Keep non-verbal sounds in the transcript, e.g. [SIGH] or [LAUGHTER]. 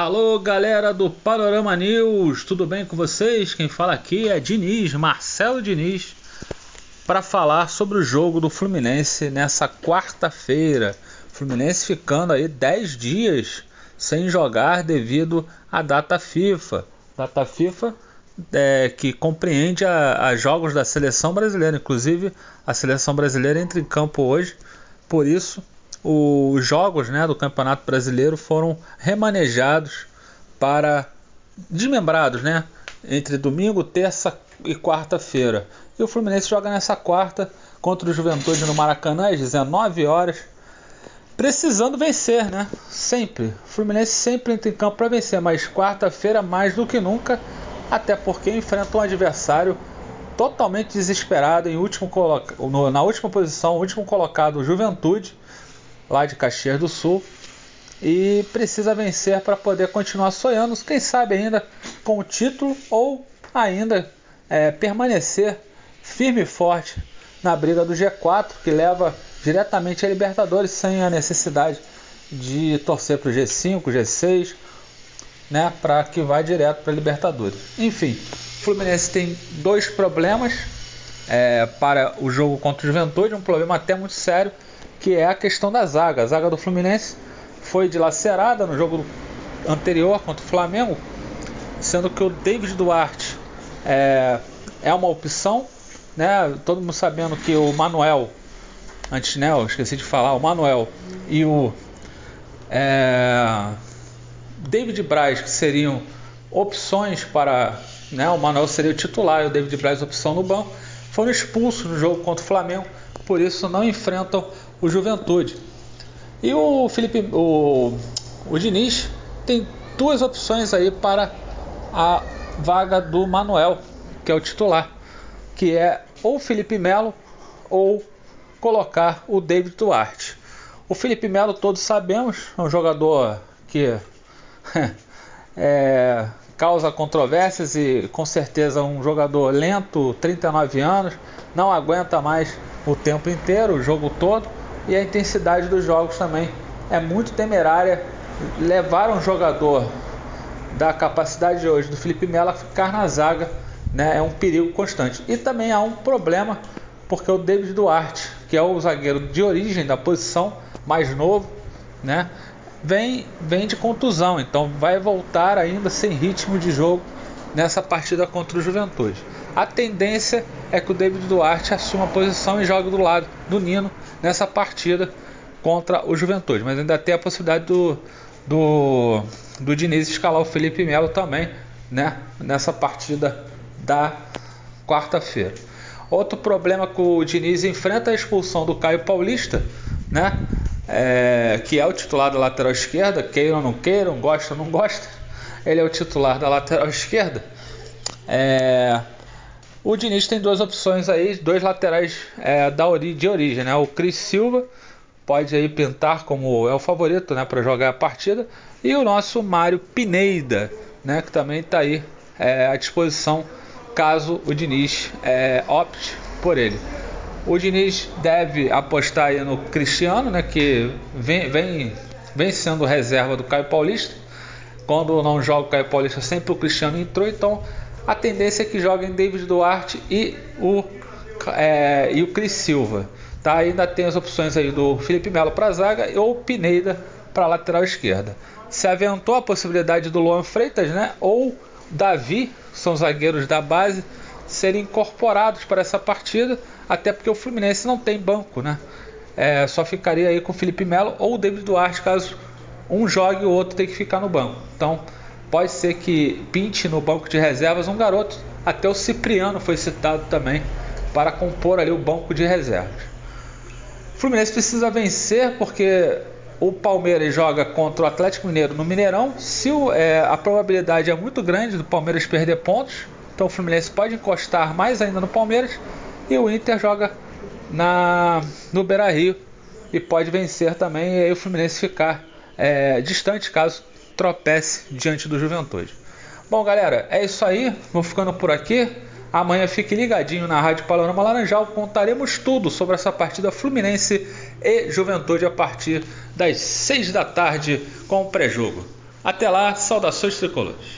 Alô, galera do Panorama News, tudo bem com vocês? Quem fala aqui é Diniz, Marcelo Diniz, para falar sobre o jogo do Fluminense nessa quarta-feira. Fluminense ficando aí 10 dias sem jogar devido à data FIFA. Data FIFA é, que compreende a, a jogos da seleção brasileira, inclusive a seleção brasileira entra em campo hoje, por isso os jogos né, do Campeonato Brasileiro foram remanejados para desmembrados, né, entre domingo, terça e quarta-feira. E o Fluminense joga nessa quarta contra o Juventude no Maracanã às 19 horas, precisando vencer, né? Sempre. O Fluminense sempre entra em campo para vencer, mas quarta-feira mais do que nunca, até porque enfrenta um adversário totalmente desesperado em último na última posição, último colocado, Juventude lá de Caxias do Sul e precisa vencer para poder continuar sonhando, quem sabe ainda com o título ou ainda é, permanecer firme e forte na briga do G4 que leva diretamente a Libertadores sem a necessidade de torcer para o G5, G6, né, para que vá direto para a Libertadores. Enfim, o Fluminense tem dois problemas é, para o jogo contra o Juventude, um problema até muito sério que é a questão da zaga. A zaga do Fluminense foi dilacerada no jogo anterior contra o Flamengo, sendo que o David Duarte é, é uma opção, né? Todo mundo sabendo que o Manuel, antes né, eu esqueci de falar, o Manuel e o é, David Braz, que seriam opções para. Né, o Manuel seria o titular e o David Braz opção no banco, foram expulsos no jogo contra o Flamengo, por isso não enfrentam o Juventude. E o Felipe, o, o Diniz tem duas opções aí para a vaga do Manuel, que é o titular, que é ou Felipe Melo ou colocar o David Duarte. O Felipe Melo todos sabemos, é um jogador que [LAUGHS] é, causa controvérsias e com certeza um jogador lento, 39 anos, não aguenta mais o tempo inteiro, o jogo todo e a intensidade dos jogos também é muito temerária. Levar um jogador da capacidade de hoje do Felipe Melo a ficar na zaga né, é um perigo constante. E também há um problema porque o David Duarte, que é o zagueiro de origem da posição, mais novo, né, vem, vem de contusão, então vai voltar ainda sem ritmo de jogo nessa partida contra o Juventude. A tendência é que o David Duarte assuma a posição e jogue do lado do Nino nessa partida contra o Juventude. Mas ainda tem a possibilidade do, do, do Diniz escalar o Felipe Melo também né, nessa partida da quarta-feira. Outro problema que o Diniz enfrenta é a expulsão do Caio Paulista, né? É, que é o titular da lateral esquerda, queiram ou não queiram, gosta ou não gosta, ele é o titular da lateral esquerda. É, o Diniz tem duas opções aí, dois laterais é, da ori de origem, né? O Cris Silva pode aí pintar como é o favorito, né, para jogar a partida, e o nosso Mário Pineida, né, que também está aí é, à disposição caso o Diniz é, opte por ele. O Diniz deve apostar aí no Cristiano, né, que vem, vem, vem sendo reserva do Caio Paulista. Quando não joga o Caio Paulista, sempre o Cristiano entrou, então a tendência é que joguem David Duarte e o, é, e o Cris Silva. Tá? Ainda tem as opções aí do Felipe Melo para zaga ou Pineda para lateral esquerda. Se aventou a possibilidade do Luan Freitas né? ou Davi, são zagueiros da base, serem incorporados para essa partida, até porque o Fluminense não tem banco, né? É, só ficaria aí com o Felipe Melo ou o David Duarte, caso um jogue e o outro tenha que ficar no banco. Então, Pode ser que pinte no banco de reservas um garoto. Até o Cipriano foi citado também para compor ali o banco de reservas. O Fluminense precisa vencer porque o Palmeiras joga contra o Atlético Mineiro no Mineirão. Se o, é, a probabilidade é muito grande do Palmeiras perder pontos, então o Fluminense pode encostar mais ainda no Palmeiras. E o Inter joga na, no Beira Rio e pode vencer também. E aí o Fluminense ficar é, distante caso tropece diante do Juventude. Bom, galera, é isso aí. Vou ficando por aqui. Amanhã fique ligadinho na Rádio Panorama Laranjal. Contaremos tudo sobre essa partida Fluminense e Juventude a partir das 6 da tarde com o pré-jogo. Até lá, saudações tricolores.